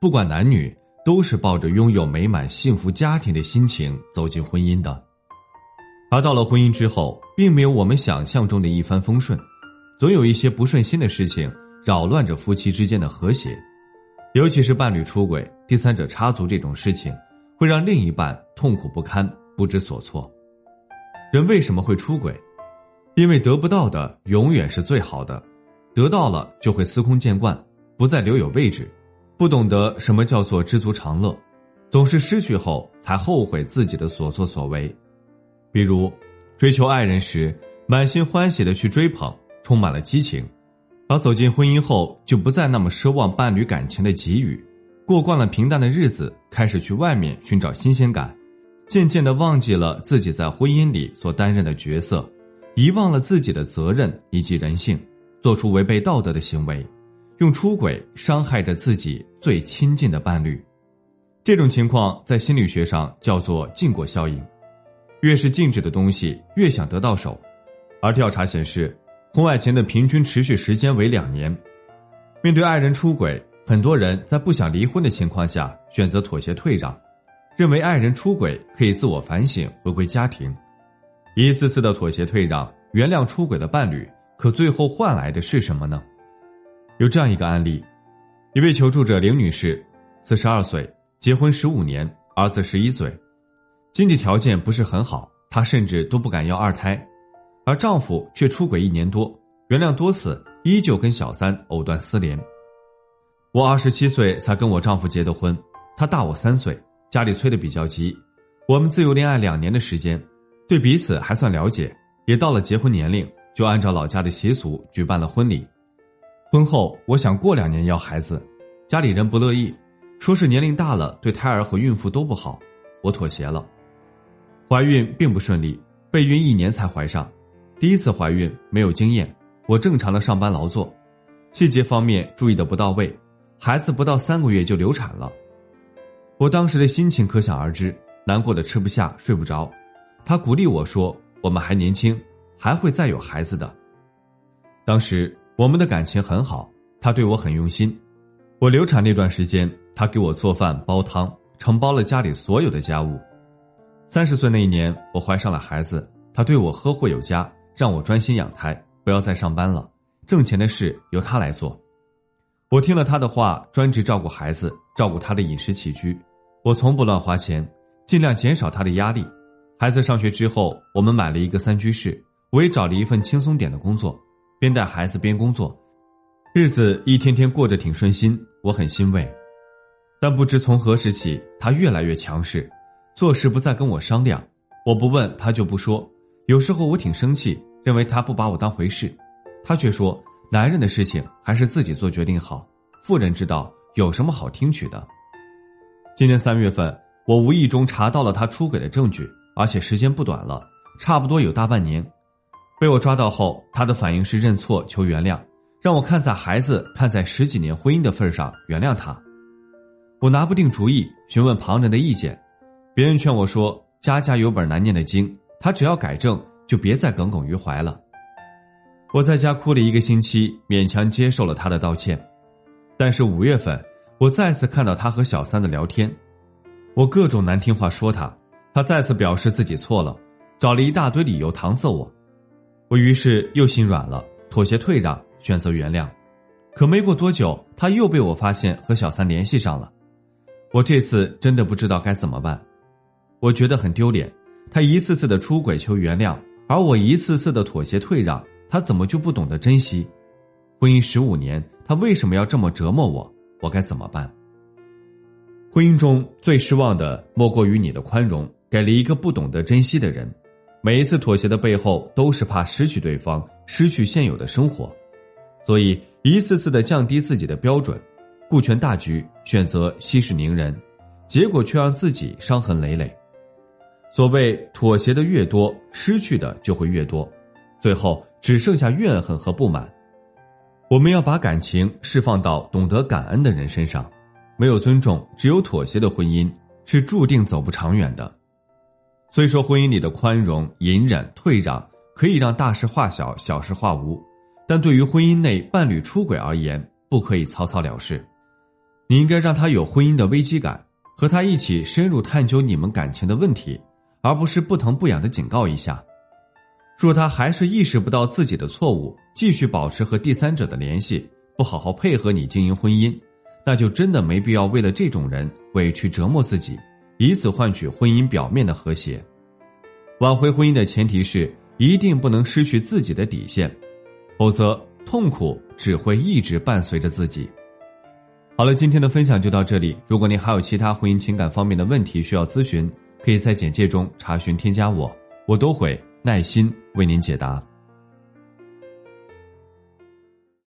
不管男女，都是抱着拥有美满幸福家庭的心情走进婚姻的。而到了婚姻之后，并没有我们想象中的一帆风顺，总有一些不顺心的事情扰乱着夫妻之间的和谐。尤其是伴侣出轨、第三者插足这种事情，会让另一半痛苦不堪、不知所措。人为什么会出轨？因为得不到的永远是最好的，得到了就会司空见惯，不再留有位置。不懂得什么叫做知足常乐，总是失去后才后悔自己的所作所为。比如，追求爱人时满心欢喜的去追捧，充满了激情；而走进婚姻后，就不再那么奢望伴侣感情的给予，过惯了平淡的日子，开始去外面寻找新鲜感，渐渐的忘记了自己在婚姻里所担任的角色，遗忘了自己的责任以及人性，做出违背道德的行为。用出轨伤害着自己最亲近的伴侣，这种情况在心理学上叫做禁果效应。越是禁止的东西，越想得到手。而调查显示，婚外情的平均持续时间为两年。面对爱人出轨，很多人在不想离婚的情况下选择妥协退让，认为爱人出轨可以自我反省，回归家庭。一次次的妥协退让，原谅出轨的伴侣，可最后换来的是什么呢？有这样一个案例，一位求助者林女士，四十二岁，结婚十五年，儿子十一岁，经济条件不是很好，她甚至都不敢要二胎，而丈夫却出轨一年多，原谅多次，依旧跟小三藕断丝连。我二十七岁才跟我丈夫结的婚，他大我三岁，家里催得比较急，我们自由恋爱两年的时间，对彼此还算了解，也到了结婚年龄，就按照老家的习俗举办了婚礼。婚后，我想过两年要孩子，家里人不乐意，说是年龄大了对胎儿和孕妇都不好，我妥协了。怀孕并不顺利，备孕一年才怀上，第一次怀孕没有经验，我正常的上班劳作，细节方面注意的不到位，孩子不到三个月就流产了。我当时的心情可想而知，难过的吃不下睡不着。他鼓励我说：“我们还年轻，还会再有孩子的。”当时。我们的感情很好，他对我很用心。我流产那段时间，他给我做饭煲汤，承包了家里所有的家务。三十岁那一年，我怀上了孩子，他对我呵护有加，让我专心养胎，不要再上班了，挣钱的事由他来做。我听了他的话，专职照顾孩子，照顾他的饮食起居。我从不乱花钱，尽量减少他的压力。孩子上学之后，我们买了一个三居室，我也找了一份轻松点的工作。边带孩子边工作，日子一天天过着挺顺心，我很欣慰。但不知从何时起，他越来越强势，做事不再跟我商量，我不问他就不说。有时候我挺生气，认为他不把我当回事，他却说男人的事情还是自己做决定好，妇人之道有什么好听取的？今年三月份，我无意中查到了他出轨的证据，而且时间不短了，差不多有大半年。被我抓到后，他的反应是认错求原谅，让我看在孩子、看在十几年婚姻的份上原谅他。我拿不定主意，询问旁人的意见，别人劝我说：“家家有本难念的经，他只要改正，就别再耿耿于怀了。”我在家哭了一个星期，勉强接受了他的道歉。但是五月份，我再次看到他和小三的聊天，我各种难听话说他，他再次表示自己错了，找了一大堆理由搪塞我。我于是又心软了，妥协退让，选择原谅。可没过多久，他又被我发现和小三联系上了。我这次真的不知道该怎么办，我觉得很丢脸。他一次次的出轨求原谅，而我一次次的妥协退让，他怎么就不懂得珍惜？婚姻十五年，他为什么要这么折磨我？我该怎么办？婚姻中最失望的莫过于你的宽容给了一个不懂得珍惜的人。每一次妥协的背后，都是怕失去对方，失去现有的生活，所以一次次的降低自己的标准，顾全大局，选择息事宁人，结果却让自己伤痕累累。所谓妥协的越多，失去的就会越多，最后只剩下怨恨和不满。我们要把感情释放到懂得感恩的人身上。没有尊重，只有妥协的婚姻是注定走不长远的。虽说婚姻里的宽容、隐忍、退让可以让大事化小、小事化无，但对于婚姻内伴侣出轨而言，不可以草草了事。你应该让他有婚姻的危机感，和他一起深入探究你们感情的问题，而不是不疼不痒的警告一下。若他还是意识不到自己的错误，继续保持和第三者的联系，不好好配合你经营婚姻，那就真的没必要为了这种人委屈折磨自己，以此换取婚姻表面的和谐。挽回婚姻的前提是一定不能失去自己的底线，否则痛苦只会一直伴随着自己。好了，今天的分享就到这里。如果您还有其他婚姻情感方面的问题需要咨询，可以在简介中查询添加我，我都会。耐心为您解答。